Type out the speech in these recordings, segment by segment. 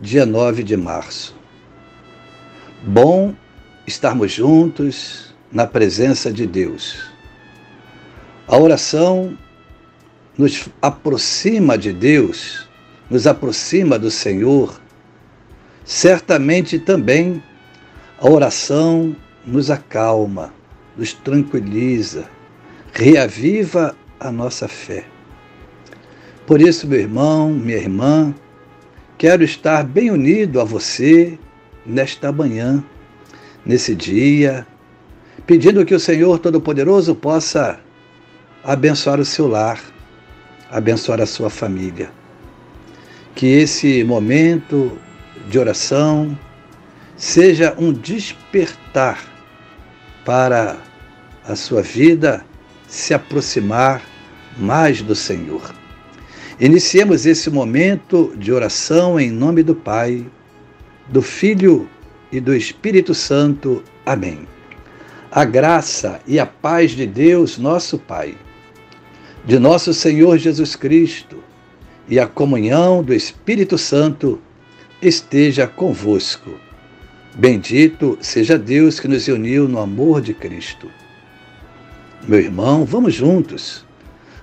dia 9 de março. Bom estarmos juntos na presença de Deus. A oração nos aproxima de Deus, nos aproxima do Senhor. Certamente também a oração nos acalma, nos tranquiliza, reaviva a nossa fé. Por isso, meu irmão, minha irmã, Quero estar bem unido a você nesta manhã, nesse dia, pedindo que o Senhor Todo-Poderoso possa abençoar o seu lar, abençoar a sua família. Que esse momento de oração seja um despertar para a sua vida se aproximar mais do Senhor. Iniciemos esse momento de oração em nome do Pai, do Filho e do Espírito Santo. Amém. A graça e a paz de Deus, nosso Pai, de nosso Senhor Jesus Cristo e a comunhão do Espírito Santo esteja convosco. Bendito seja Deus que nos uniu no amor de Cristo. Meu irmão, vamos juntos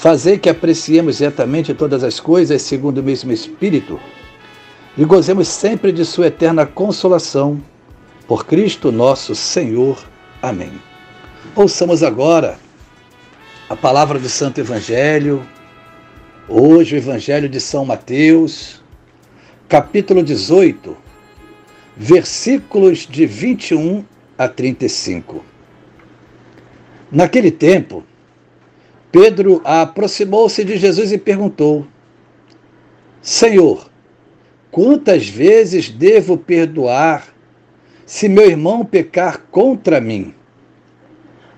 Fazer que apreciemos retamente todas as coisas segundo o mesmo Espírito e gozemos sempre de Sua eterna consolação. Por Cristo nosso Senhor. Amém. Ouçamos agora a palavra do Santo Evangelho, hoje o Evangelho de São Mateus, capítulo 18, versículos de 21 a 35. Naquele tempo, Pedro aproximou-se de Jesus e perguntou: Senhor, quantas vezes devo perdoar se meu irmão pecar contra mim?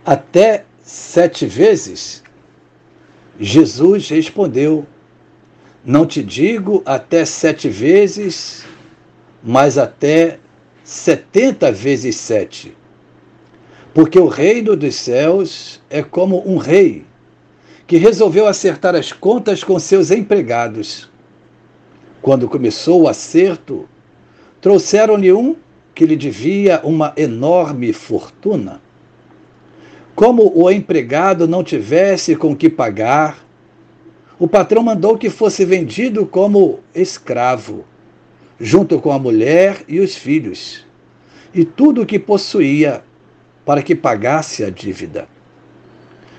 Até sete vezes? Jesus respondeu: Não te digo até sete vezes, mas até setenta vezes sete. Porque o reino dos céus é como um rei que resolveu acertar as contas com seus empregados. Quando começou o acerto, trouxeram-lhe um que lhe devia uma enorme fortuna. Como o empregado não tivesse com que pagar, o patrão mandou que fosse vendido como escravo, junto com a mulher e os filhos, e tudo o que possuía, para que pagasse a dívida.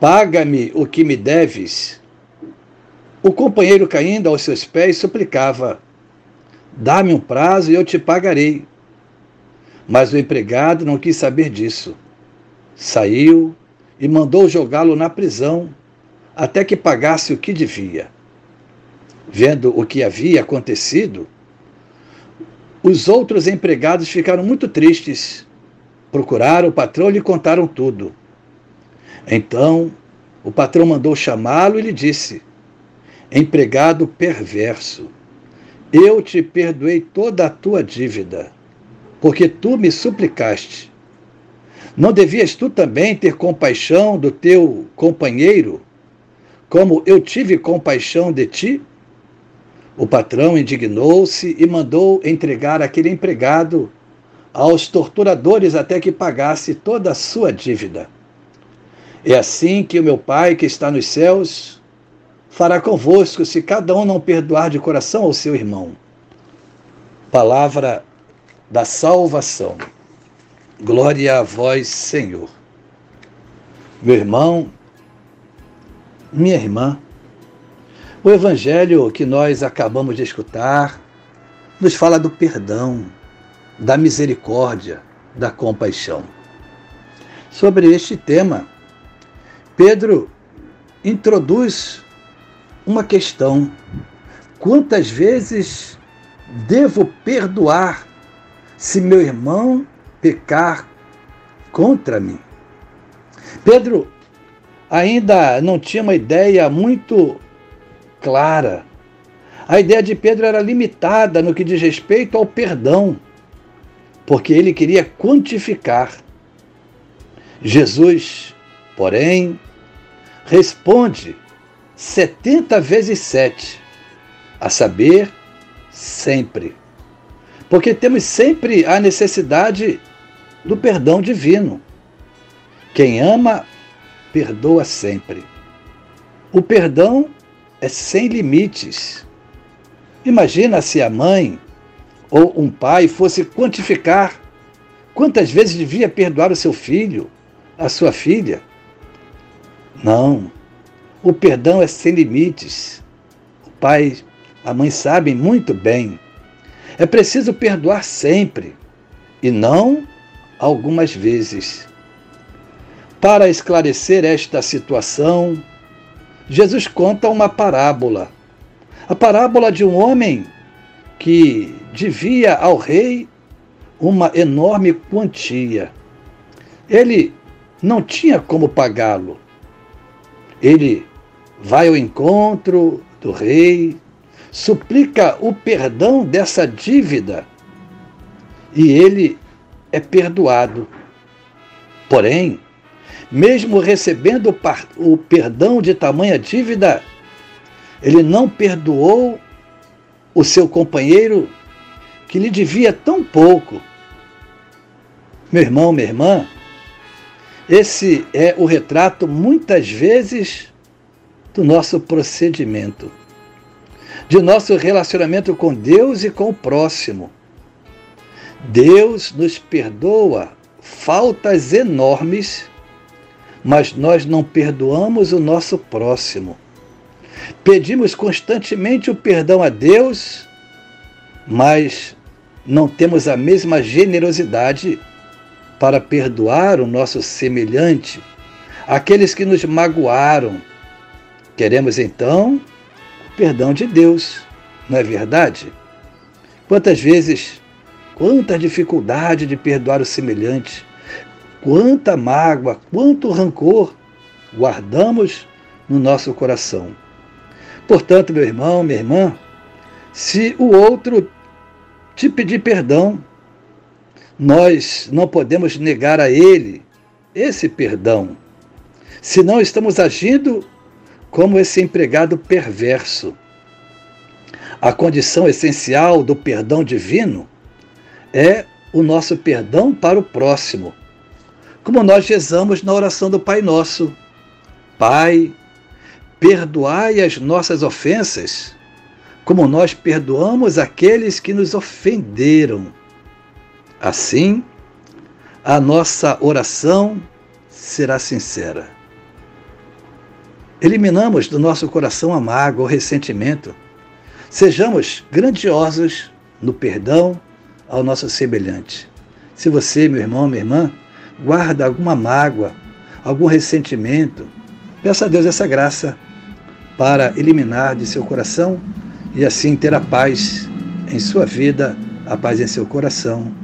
Paga-me o que me deves. O companheiro, caindo aos seus pés, suplicava: Dá-me um prazo e eu te pagarei. Mas o empregado não quis saber disso. Saiu e mandou jogá-lo na prisão até que pagasse o que devia. Vendo o que havia acontecido, os outros empregados ficaram muito tristes. Procuraram o patrão e lhe contaram tudo. Então o patrão mandou chamá-lo e lhe disse: Empregado perverso, eu te perdoei toda a tua dívida, porque tu me suplicaste. Não devias tu também ter compaixão do teu companheiro, como eu tive compaixão de ti? O patrão indignou-se e mandou entregar aquele empregado aos torturadores até que pagasse toda a sua dívida. É assim que o meu Pai que está nos céus fará convosco se cada um não perdoar de coração ao seu irmão. Palavra da salvação. Glória a vós, Senhor. Meu irmão, minha irmã, o evangelho que nós acabamos de escutar nos fala do perdão, da misericórdia, da compaixão. Sobre este tema, Pedro introduz uma questão: quantas vezes devo perdoar se meu irmão pecar contra mim? Pedro ainda não tinha uma ideia muito clara. A ideia de Pedro era limitada no que diz respeito ao perdão, porque ele queria quantificar. Jesus, porém, responde 70 vezes 7, a saber, sempre. Porque temos sempre a necessidade do perdão divino. Quem ama, perdoa sempre. O perdão é sem limites. Imagina se a mãe ou um pai fosse quantificar quantas vezes devia perdoar o seu filho, a sua filha. Não. O perdão é sem limites. O pai, a mãe sabem muito bem. É preciso perdoar sempre e não algumas vezes. Para esclarecer esta situação, Jesus conta uma parábola. A parábola de um homem que devia ao rei uma enorme quantia. Ele não tinha como pagá-lo. Ele vai ao encontro do rei, suplica o perdão dessa dívida e ele é perdoado. Porém, mesmo recebendo o perdão de tamanha dívida, ele não perdoou o seu companheiro que lhe devia tão pouco. Meu irmão, minha irmã, esse é o retrato, muitas vezes, do nosso procedimento, de nosso relacionamento com Deus e com o próximo. Deus nos perdoa faltas enormes, mas nós não perdoamos o nosso próximo. Pedimos constantemente o perdão a Deus, mas não temos a mesma generosidade para perdoar o nosso semelhante, aqueles que nos magoaram. Queremos então o perdão de Deus, não é verdade? Quantas vezes, quanta dificuldade de perdoar o semelhante, quanta mágoa, quanto rancor guardamos no nosso coração. Portanto, meu irmão, minha irmã, se o outro te pedir perdão, nós não podemos negar a ele esse perdão, senão estamos agindo como esse empregado perverso. A condição essencial do perdão divino é o nosso perdão para o próximo, como nós rezamos na oração do Pai Nosso. Pai, perdoai as nossas ofensas, como nós perdoamos aqueles que nos ofenderam Assim, a nossa oração será sincera. Eliminamos do nosso coração a mágoa, o ressentimento. Sejamos grandiosos no perdão ao nosso semelhante. Se você, meu irmão, minha irmã, guarda alguma mágoa, algum ressentimento, peça a Deus essa graça para eliminar de seu coração e assim ter a paz em sua vida, a paz em seu coração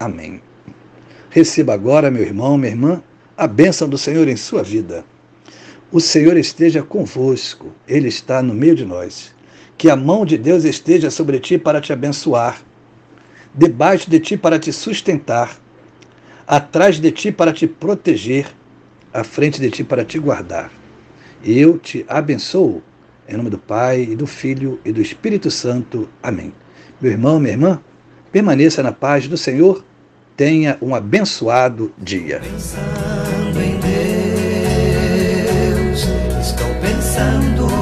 Amém. Receba agora, meu irmão, minha irmã, a bênção do Senhor em sua vida. O Senhor esteja convosco, Ele está no meio de nós. Que a mão de Deus esteja sobre ti para te abençoar, debaixo de ti para te sustentar atrás de ti para te proteger, à frente de ti para te guardar. Eu te abençoo, em nome do Pai, e do Filho e do Espírito Santo. Amém. Meu irmão, minha irmã, permaneça na paz do Senhor, tenha um abençoado dia. Pensando em Deus, estou pensando.